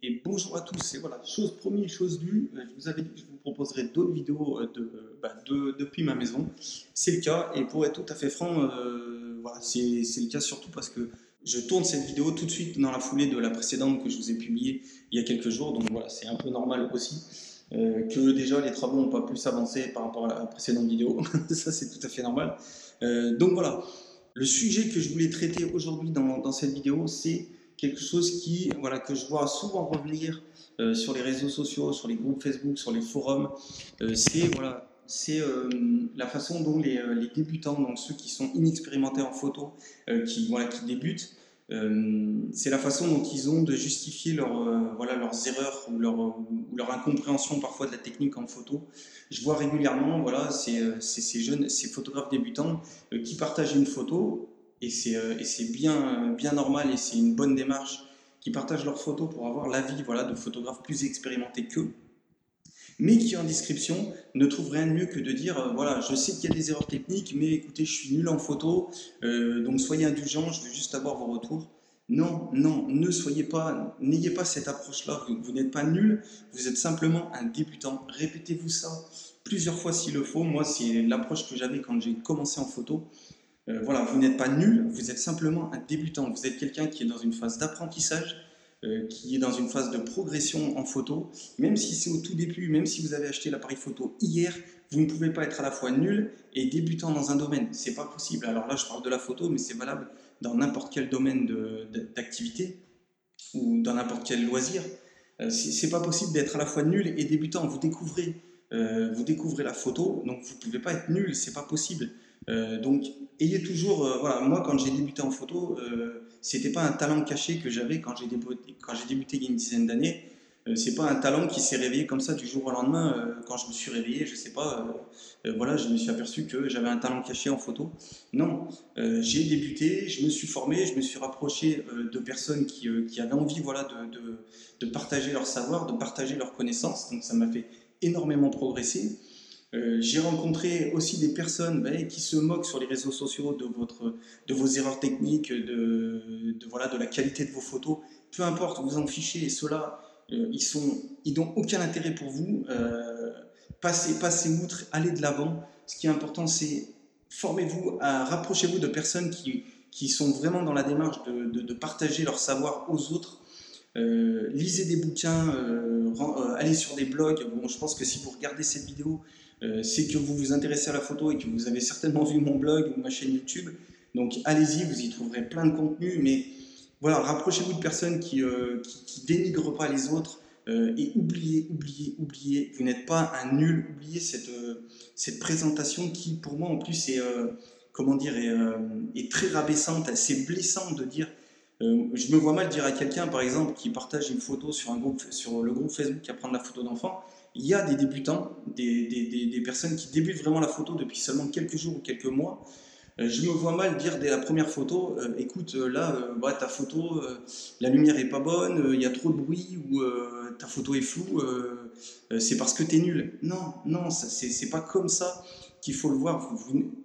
Et bonjour à tous, et voilà, chose promise, chose due, euh, je vous avais dit que je vous proposerai d'autres vidéos euh, bah, de, depuis ma maison. C'est le cas, et pour être tout à fait franc, euh, voilà, c'est le cas surtout parce que je tourne cette vidéo tout de suite dans la foulée de la précédente que je vous ai publiée il y a quelques jours, donc voilà, c'est un peu normal aussi. que déjà les travaux n'ont pas plus avancé par rapport à la précédente vidéo, ça c'est tout à fait normal. donc voilà, le sujet que je voulais traiter aujourd'hui dans, dans cette vidéo, c'est quelque chose qui, voilà, que je vois souvent revenir euh, sur les réseaux sociaux, sur les groupes Facebook, sur les forums. Euh, c'est voilà, euh, la façon dont les, débutants, donc ceux qui sont inexpérimentés en photo, qui, voilà, qui débutent, c'est la façon dont ils ont de justifier leur, voilà, leurs erreurs ou leur, ou leur, incompréhension parfois de la technique en photo. Je vois régulièrement voilà, ces, ces jeunes, ces photographes débutants qui partagent une photo et c'est bien, bien normal et c'est une bonne démarche qui partagent leurs photos pour avoir l'avis voilà, de photographes plus expérimentés qu'eux, mais qui en description ne trouvent rien de mieux que de dire euh, voilà, je sais qu'il y a des erreurs techniques, mais écoutez, je suis nul en photo, euh, donc soyez indulgents, je veux juste avoir vos retours. Non, non, ne soyez pas, n'ayez pas cette approche-là. Vous n'êtes pas nul, vous êtes simplement un débutant. Répétez-vous ça plusieurs fois s'il le faut. Moi, c'est l'approche que j'avais quand j'ai commencé en photo. Euh, voilà, vous n'êtes pas nul, vous êtes simplement un débutant. Vous êtes quelqu'un qui est dans une phase d'apprentissage, euh, qui est dans une phase de progression en photo. Même si c'est au tout début, même si vous avez acheté l'appareil photo hier, vous ne pouvez pas être à la fois nul et débutant dans un domaine. C'est pas possible. Alors là, je parle de la photo, mais c'est valable dans n'importe quel domaine d'activité ou dans n'importe quel loisir. Euh, c'est pas possible d'être à la fois nul et débutant. Vous découvrez, vous découvrez la photo, donc vous ne pouvez pas être nul. C'est pas possible. Euh, donc, ayez toujours, euh, voilà, moi quand j'ai débuté en photo, euh, c'était pas un talent caché que j'avais quand j'ai débuté, quand j'ai débuté il y a une dizaine d'années. c'est pas un talent qui s'est réveillé comme ça du jour au lendemain. quand je me suis réveillé, je sais pas, voilà, je me suis aperçu que j'avais un talent caché en photo. Non, j'ai débuté, je me suis formé, je me suis rapproché de personnes qui, avaient envie, voilà, de partager leur savoir, de partager leurs connaissances. Donc ça m'a fait énormément progresser. Euh, j'ai rencontré aussi des personnes ben, qui se moquent sur les réseaux sociaux de, votre, de vos erreurs techniques, de, voilà, de la qualité de vos photos. Peu importe, vous en fichez. Et ceux-là, euh, ils n'ont aucun intérêt pour vous. Euh, passez, passez outre, allez de l'avant. Ce qui est important, c'est formez-vous, rapprochez-vous de personnes qui, qui sont vraiment dans la démarche de, de partager leur savoir aux autres. lisez des bouquins, allez sur des blogs. Bon, je pense que si vous regardez cette vidéo, euh, c'est que vous vous intéressez à la photo et que vous avez certainement vu mon blog ou ma chaîne YouTube. Donc allez-y, vous y trouverez plein de contenu, mais voilà, rapprochez-vous de personnes qui, euh, qui, dénigrent pas les autres euh, et oubliez, oubliez, oubliez, vous n'êtes pas un nul, oubliez cette, cette présentation qui pour moi en plus est, comment dire, est, est, très rabaissante, c'est blessant de dire je me vois mal dire à quelqu'un, par exemple, qui partage une photo sur, un groupe, sur le groupe Facebook qui apprend la photo d'enfant, il y a des débutants, des, personnes qui débutent vraiment la photo depuis seulement quelques jours ou quelques mois. Euh, je me vois mal dire dès la première photo, euh, écoute, euh, là, ta photo, la lumière est pas bonne, il y a trop de bruit ou ta photo est floue, c'est parce que tu es nul. Non, non, c'est pas comme ça qu'il faut le voir.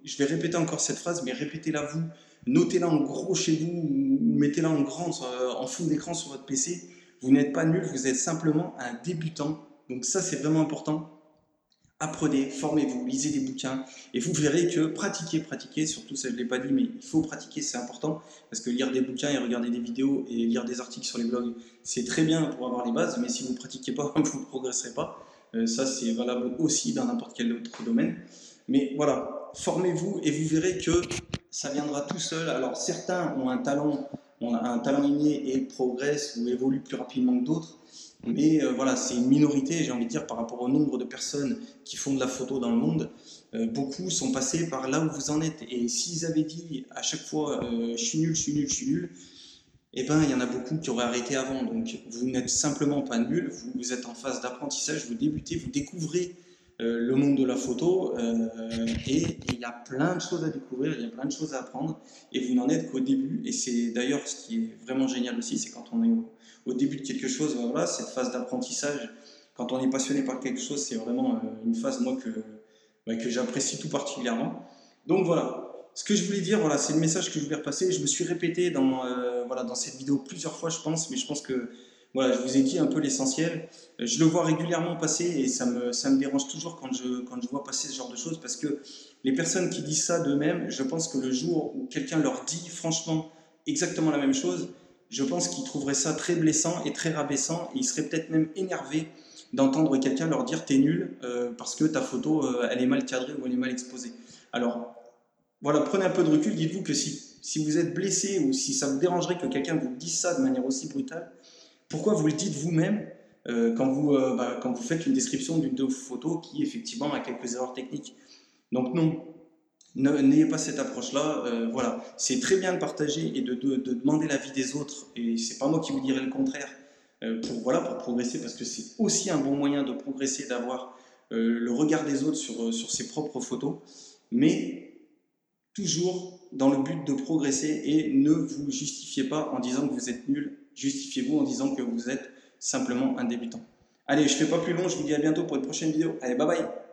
je vais répéter encore cette phrase, mais répétez-la vous. Notez-la en gros chez vous ou mettez-la en grand, en fond d'écran sur votre PC. Vous n'êtes pas nul, vous êtes simplement un débutant donc ça, c'est vraiment important. Apprenez, formez-vous, lisez des bouquins et vous verrez que pratiquer, pratiquer, surtout ça je ne l'ai pas dit, mais il faut pratiquer, c'est important parce que lire des bouquins et regarder des vidéos et lire des articles sur les blogs, c'est très bien pour avoir les bases, mais si vous ne pratiquez pas, vous ne progresserez pas. Euh, ça, c'est valable aussi dans n'importe quel autre domaine. Mais voilà, formez-vous et vous verrez que ça viendra tout seul. Alors certains ont un talent, ont un talent inné et progressent ou évoluent plus rapidement que d'autres. Mais euh, voilà, c'est une minorité, j'ai envie de dire, par rapport au nombre de personnes qui font de la photo dans le monde. Euh, beaucoup sont passés par là où vous en êtes. Et s'ils avaient dit à chaque fois euh, je suis nul, je suis nul, je suis nul, eh ben, il y en a beaucoup qui auraient arrêté avant. Donc, vous n'êtes simplement pas nul, vous, êtes en phase d'apprentissage, vous débutez, vous découvrez le monde de la photo et il y a plein de choses à découvrir, il y a plein de choses à apprendre et vous n'en êtes qu'au début. Et c'est d'ailleurs ce qui est vraiment génial aussi, c'est quand on est au, début de quelque chose, voilà, cette phase d'apprentissage, quand on est passionné par quelque chose, c'est vraiment euh, une phase, moi, que, bah, que j'apprécie tout particulièrement. Donc voilà, ce que je voulais dire, voilà, c'est le message que je voulais repasser. Je me suis répété dans, euh, voilà, dans cette vidéo plusieurs fois, je pense, mais je pense que voilà, je vous ai dit un peu l'essentiel. Euh, je le vois régulièrement passer et ça me, ça me dérange toujours quand je, quand je vois passer ce genre de choses parce que les personnes qui disent ça d'eux-mêmes, je pense que le jour où quelqu'un leur dit franchement exactement la même chose, je pense qu'ils trouveraient ça très blessant et très rabaissant et ils seraient peut-être même énervés d'entendre quelqu'un leur dire t'es nul euh, parce que ta photo euh, elle est mal cadrée ou elle est mal exposée. Alors voilà, prenez un peu de recul, dites-vous que si, si vous êtes blessé ou si ça vous dérangerait que quelqu'un vous dise ça de manière aussi brutale, pourquoi vous le dites vous-même euh, quand, vous, bah, quand vous faites une description d'une de vos photos qui effectivement a quelques erreurs techniques Donc non, n'ayez pas cette approche-là. voilà, c'est très bien de partager et de, de, de demander l'avis des autres, et c'est pas moi qui vous dirai le contraire. Euh, pour, voilà, pour progresser, parce que c'est aussi un bon moyen de progresser, d'avoir euh, le regard des autres sur, euh, sur ses propres photos, mais toujours dans le but de progresser et ne vous justifiez pas en disant que vous êtes nul, justifiez-vous en disant que vous êtes simplement un débutant. Allez, je ne fais pas plus long, je vous dis à bientôt pour une prochaine vidéo. Allez, bye bye